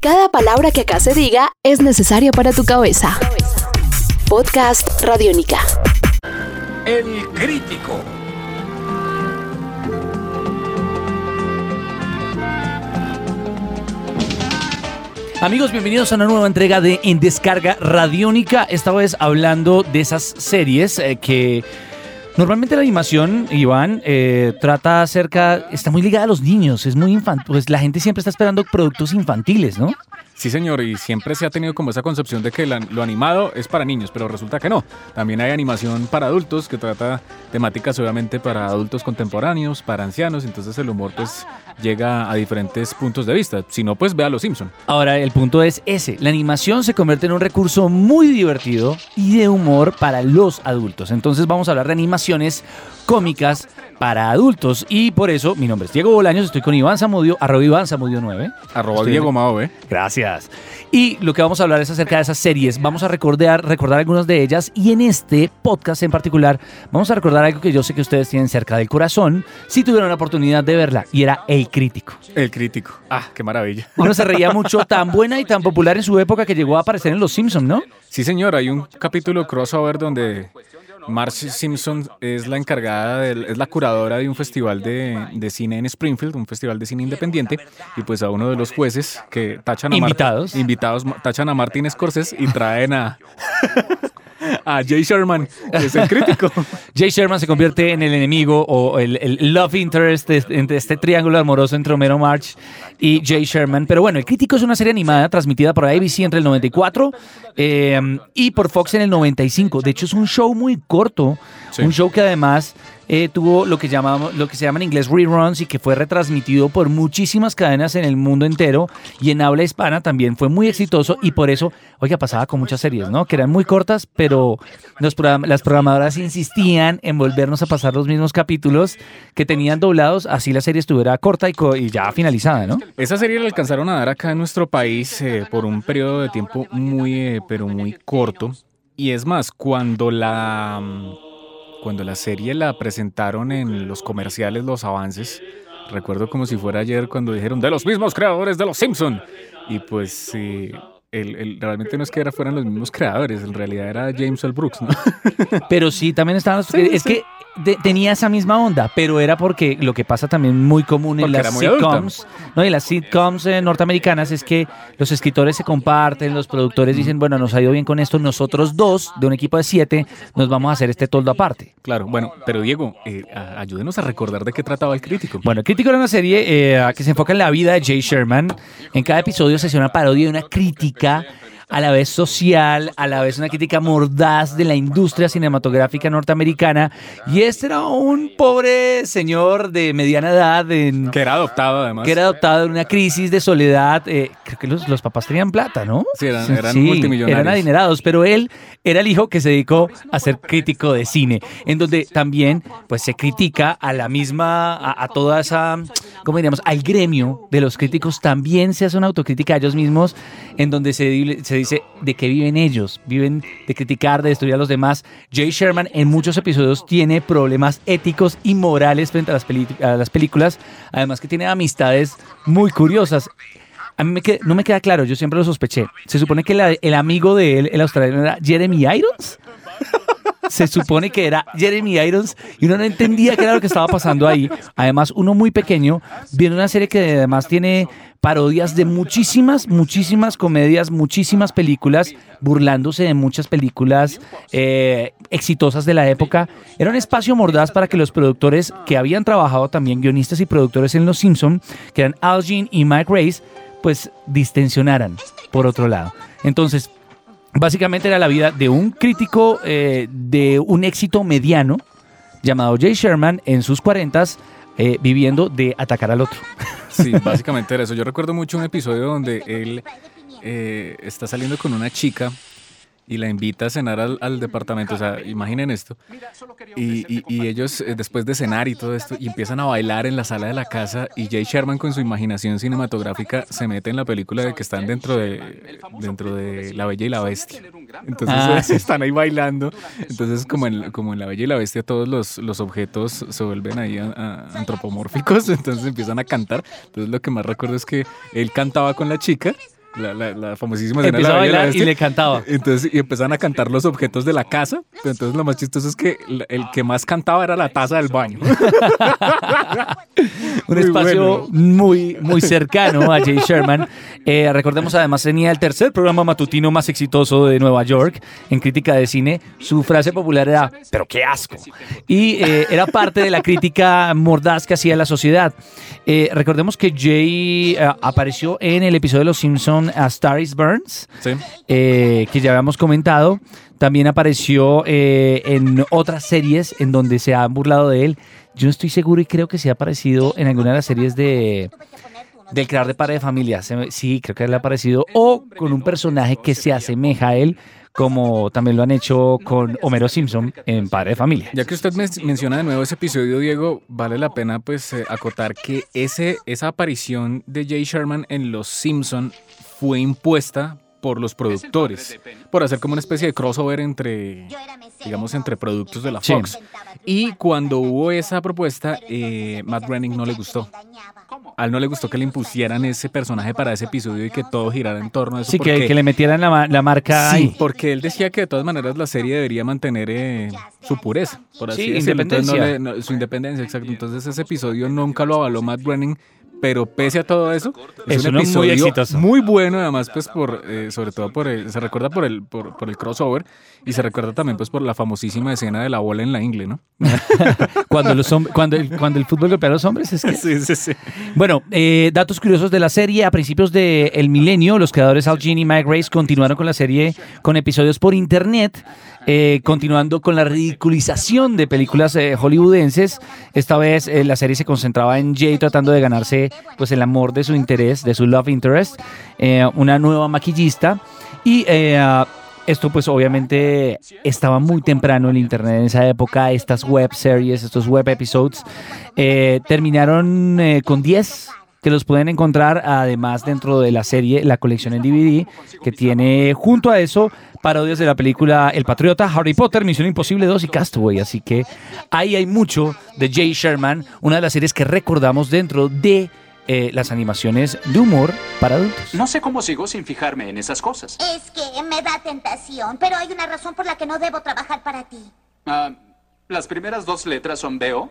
Cada palabra que acá se diga es necesaria para tu cabeza. Podcast Radiónica. El crítico. Amigos, bienvenidos a una nueva entrega de En Descarga Radiónica. Esta vez hablando de esas series eh, que normalmente la animación, Iván, eh, trata acerca, está muy ligada a los niños, es muy infantil, pues la gente siempre está esperando productos infantiles, ¿no? Sí, señor, y siempre se ha tenido como esa concepción de que la- lo animado es para niños, pero resulta que no. También hay animación para adultos que trata temáticas obviamente para adultos contemporáneos, para ancianos, entonces el humor pues llega a diferentes puntos de vista. Si no, pues ve a Los Simpson. Ahora, el punto es ese. La animación se convierte en un recurso muy divertido y de humor para los adultos. Entonces vamos a hablar de cómicas para adultos. Y por eso, mi nombre es Diego Bolaños, estoy con Iván Zamudio, arroba Iván Zamudio 9. Arroba Estoy- Diego Mao, ¿eh? Gracias. Y lo que vamos a hablar es acerca de esas series. Vamos a recordar, recordar algunas de ellas y en este podcast en particular vamos a recordar algo que yo sé que ustedes tienen cerca del corazón si tuvieron la oportunidad de verla y era El Crítico. El crítico. Ah, qué maravilla. Uno se reía mucho, tan buena y tan popular en su época que llegó a aparecer en Los Simpsons, ¿no? Sí, señor, hay un capítulo crossover donde Marge Simpson es la encargada, del- es la curadora de un festival de, de cine en Springfield, un festival de cine independiente, y pues a uno de los jueces que tachan a Invitados. invitados tachan a Martin Scorsese y traen a a Jay Sherman, que es el crítico. Jay Sherman se convierte en el enemigo o el, el love interest de- entre este triángulo amoroso entre Homero March y Jay Sherman. Pero bueno, El Crítico es una serie animada transmitida por ABC entre el 94 eh, y por Fox en el 95. De hecho, es un show muy corto, Sí. un show que además eh, tuvo lo que, llamamos, lo que se llama en inglés reruns y que fue retransmitido por muchísimas cadenas en el mundo entero y en habla hispana también fue muy exitoso y por eso, oiga, pasaba con muchas series, ¿no? Que eran muy cortas, pero las programadoras insistían en volvernos a pasar los mismos capítulos que tenían doblados, así la serie estuviera corta y, co- y ya finalizada, ¿no? Esa serie la alcanzaron a dar acá en nuestro país eh, por un periodo de tiempo muy, eh, pero muy corto. Y es más, cuando la, mm, cuando la serie la presentaron en los comerciales, los avances, recuerdo como si fuera ayer cuando dijeron de los mismos creadores de Los Simpson. Y pues eh, el- el- realmente no es que era, fueran los mismos creadores, en realidad era James L. Brooks, ¿no? Pero sí, también estaban los... Sí, es sí. que de- tenía esa misma onda, pero era porque lo que pasa también muy común en Porque las sitcoms, ¿no? Y las sitcoms eh, norteamericanas es que los escritores se comparten, los productores dicen, bueno, nos ha ido bien con esto, nosotros dos, de un equipo de siete, nos vamos a hacer este toldo aparte. Claro, bueno, pero Diego, eh, ayúdenos a recordar de qué trataba el crítico. Bueno, el crítico era una serie eh, que se enfoca en la vida de Jay Sherman. En cada episodio se hace una parodia y una crítica a la vez social, a la vez una crítica mordaz de la industria cinematográfica norteamericana. Y este era un pobre señor de mediana edad en- que era adoptado además. que era adoptado en una crisis de soledad. eh, creo que los, los papás tenían plata, ¿no? Sí, eran- eran multimillonarios. Eran adinerados, pero él era el hijo que se dedicó a ser crítico de cine, en donde también pues se critica a la misma, a, a toda esa, ¿cómo diríamos? Al gremio de los críticos también se hace una autocrítica a ellos mismos, en donde se dice de qué viven ellos, viven de criticar, de destruir a los demás. Jay Sherman en muchos episodios tiene problemas éticos y morales frente a las, películas, además que tiene amistades muy curiosas. A mí no me queda claro, yo siempre lo sospeché. Se supone que el amigo de él, el australiano, era Jeremy Irons. Se supone que era Jeremy Irons y uno no entendía qué era lo que estaba pasando ahí. Además, uno muy pequeño, viendo una serie que además tiene parodias de muchísimas, muchísimas comedias, muchísimas películas, burlándose de muchas películas eh, exitosas de la época. Era un espacio mordaz para que los productores que habían trabajado también, guionistas y productores en Los Simpson, que eran Al Jean y Mike Race, pues distensionaran por otro lado. Entonces, básicamente era la vida de un crítico eh, de un éxito mediano llamado Jay Sherman en sus 40 viviendo de atacar al otro. Sí, básicamente era eso. Yo recuerdo mucho un episodio donde él eh, está saliendo con una chica y la invita a cenar al, al departamento. O sea, imaginen esto. Y, y- y ellos, eh, después de cenar y todo esto, y empiezan a bailar en la sala de la casa. Y Jay Sherman, con su imaginación cinematográfica, se mete en la película de que están dentro de, dentro de La Bella y la Bestia. Entonces Ah, están ahí bailando. Entonces, como en, como en La Bella y la Bestia, todos los, los objetos se vuelven ahí a- a- antropomórficos. Entonces empiezan a cantar. Entonces, lo que más recuerdo es que él cantaba con la chica la, la- la famosísima escena de la a Bella y la bailar y Bestia. le cantaba. Entonces, y empezaron a cantar los objetos de la casa. Pero entonces lo más chistoso es que el que más cantaba era la taza del baño. Un Muy espacio bueno. muy, muy cercano a Jay Sherman. Eh, recordemos además tenía el tercer programa matutino más exitoso de Nueva York en crítica de cine. Su frase popular era, pero qué asco. Y eh, era parte de la crítica mordaz que hacía la sociedad. Eh, recordemos que Jay apareció en el episodio de Los A Star is Burns Sí. eh, que ya habíamos comentado. También apareció eh, en otras series en donde se han burlado de él. Yo no estoy seguro y creo que se ha aparecido en alguna de las series de del creador de Padre de Familia. Sí, creo que él ha aparecido. O con un personaje que se asemeja a él, como también lo han hecho con Homero Simpson en Padre de Familia. Ya que usted men- menciona de nuevo ese episodio, Diego, vale la pena pues eh, acotar que ese, esa aparición de Jay Sherman en Los Simpson fue impuesta por los productores, por hacer como una especie de crossover entre, digamos, entre productos de la Sí. Fox. Y cuando hubo esa propuesta, eh, Matt Groening no le gustó. A él no le gustó que le impusieran ese personaje para ese episodio y que todo girara en torno a eso. Sí, que, porque- que le metieran la, la marca Sí, ahí. porque él decía que de todas maneras la serie debería mantener eh, su pureza, por así Sí, decirlo. Entonces, no independencia. le- no- su independencia, exacto. Entonces ese episodio nunca lo avaló Matt Groening, pero pese a todo eso, es, Es un uno muy episodio exitoso. muy bueno, además, pues por, eh, sobre todo por el, se recuerda por el, por, por el crossover y se recuerda también pues por la famosísima escena de la bola en la ingle, ¿no? Cuando, los cuando, el, cuando el fútbol golpea a los hombres es que Sí, sí, sí. Bueno, eh, datos curiosos de la serie. A principios del milenio, los creadores Al Jean y Mike Grace continuaron con la serie con episodios por internet, eh, continuando con la ridiculización de películas eh, hollywoodenses. Esta vez eh, la serie se concentraba en Jay tratando de ganarse pues, el amor de su interés, de su love interest, eh, una nueva maquillista. Y eh, esto pues obviamente estaba muy temprano en el internet en esa época, estas web series, estos web episodes eh, terminaron con 10 que los pueden encontrar además dentro de la serie, la colección en DVD, que tiene junto a eso parodias de la película El Patriota, Harry Potter, Misión Imposible 2 y Castaway. Así que ahí hay mucho de Jay Sherman, una de las series que recordamos dentro de eh, las animaciones de humor para adultos. No sé cómo sigo sin fijarme en esas cosas. Es que me da tentación, pero hay una razón por la que no debo trabajar para ti. Ah, las primeras dos letras son BO.